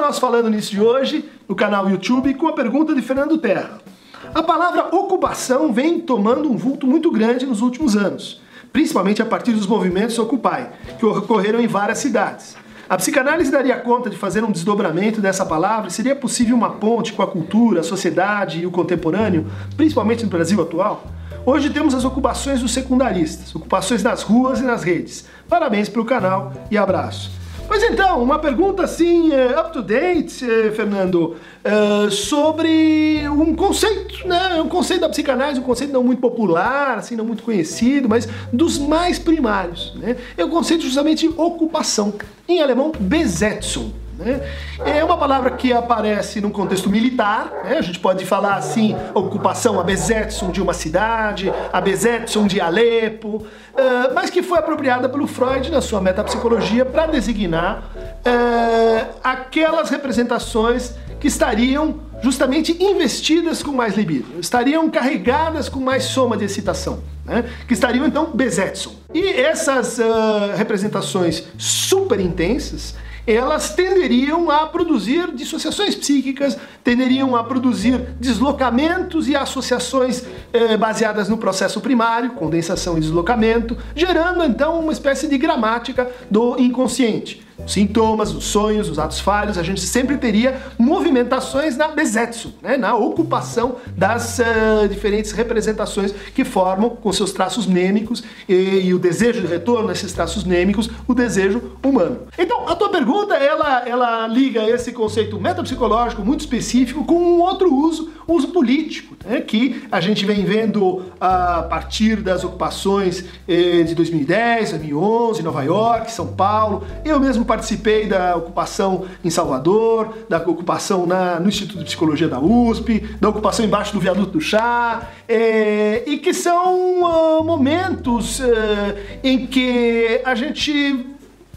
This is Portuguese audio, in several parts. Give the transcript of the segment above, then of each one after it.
ao nosso Falando Nisso de hoje, no canal YouTube, com a pergunta de Fernando Terra. A palavra ocupação vem tomando um vulto muito grande nos últimos anos, principalmente a partir dos movimentos Occupy, que ocorreram em várias cidades. A psicanálise daria conta de fazer um desdobramento dessa palavra? Seria possível uma ponte com a cultura, a sociedade e o contemporâneo, principalmente no Brasil atual? Hoje temos as ocupações dos secundaristas, ocupações nas ruas e nas redes. Parabéns pelo canal e abraço. Pois então, uma pergunta assim, uh, up to date, uh, Fernando, uh, sobre um conceito, né? Um conceito da psicanálise, um conceito não muito popular, assim, não muito conhecido, mas dos mais primários, né? É o conceito justamente de ocupação, em alemão Besetzung. Né? É uma palavra que aparece num contexto militar, né? a gente pode falar assim, ocupação, a Besetzung de uma cidade, a Besetzung de Alepo, uh, mas que foi apropriada pelo Freud na sua metapsicologia para designar uh, aquelas representações que estariam justamente investidas com mais libido, estariam carregadas com mais soma de excitação, né? que estariam então Besetzung. E essas uh, representações super intensas, elas tenderiam a produzir dissociações psíquicas, tenderiam a produzir deslocamentos e associações eh, baseadas no processo primário, condensação e deslocamento, gerando então uma espécie de gramática do inconsciente sintomas, os sonhos, os atos falhos, a gente sempre teria movimentações na besetsu, né, na ocupação das uh, diferentes representações que formam, com seus traços nêmicos e, e, o desejo de retorno a esses traços nêmicos, o desejo humano. Então, a tua pergunta, ela, ela liga esse conceito metapsicológico muito específico com um outro uso, uso político, né, que a gente vem vendo a partir das ocupações eh, de 2010, 2011, Nova York, São Paulo, eu mesmo participei da ocupação em Salvador, da ocupação na, no Instituto de Psicologia da USP, da ocupação embaixo do viaduto do chá, é, e que são uh, momentos uh, em que a gente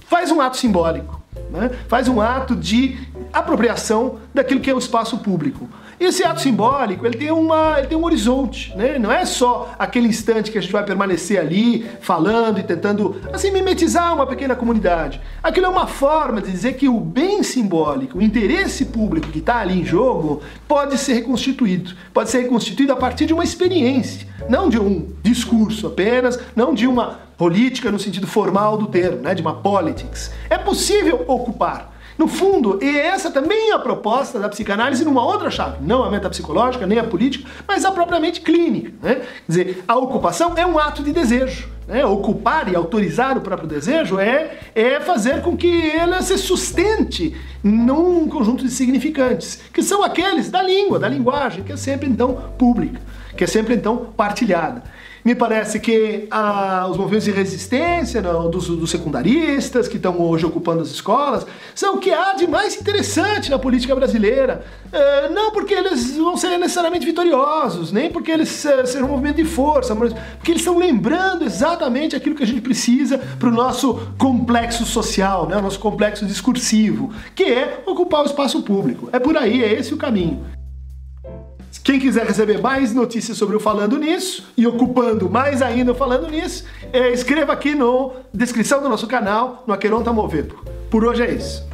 faz um ato simbólico, né? faz um ato de apropriação daquilo que é o espaço público. Esse ato simbólico, ele tem, uma, ele tem um horizonte, né? Não é só aquele instante que a gente vai permanecer ali falando e tentando, assim, mimetizar uma pequena comunidade. Aquilo é uma forma de dizer que o bem simbólico, o interesse público que está ali em jogo, pode ser reconstituído. Pode ser reconstituído a partir de uma experiência, não de um discurso apenas, não de uma política no sentido formal do termo, né? De uma politics. É possível ocupar no fundo, e essa também é a proposta da psicanálise numa outra chave, não a metapsicológica, nem a política, mas a propriamente clínica. Né? Quer dizer, a ocupação é um ato de desejo. Né? Ocupar e autorizar o próprio desejo é, é fazer com que ele se sustente num conjunto de significantes, que são aqueles da língua, da linguagem, que é sempre então pública, que é sempre então partilhada. Me parece que ah, os movimentos de resistência não, dos, dos, secundaristas que estão hoje ocupando as escolas são o que há de mais interessante na política brasileira. É, não porque eles vão ser necessariamente vitoriosos, nem porque eles é, sejam um movimento de força, mas porque eles estão lembrando exatamente aquilo que a gente precisa para o nosso complexo social, né, o nosso complexo discursivo, que é ocupar o espaço público. É por aí, é esse o caminho. Quem quiser receber mais notícias sobre o Falando Nisso e ocupando mais ainda o Falando Nisso, é, escreva aqui na descrição do nosso canal, no Aqueronta Movedo. Por hoje é isso.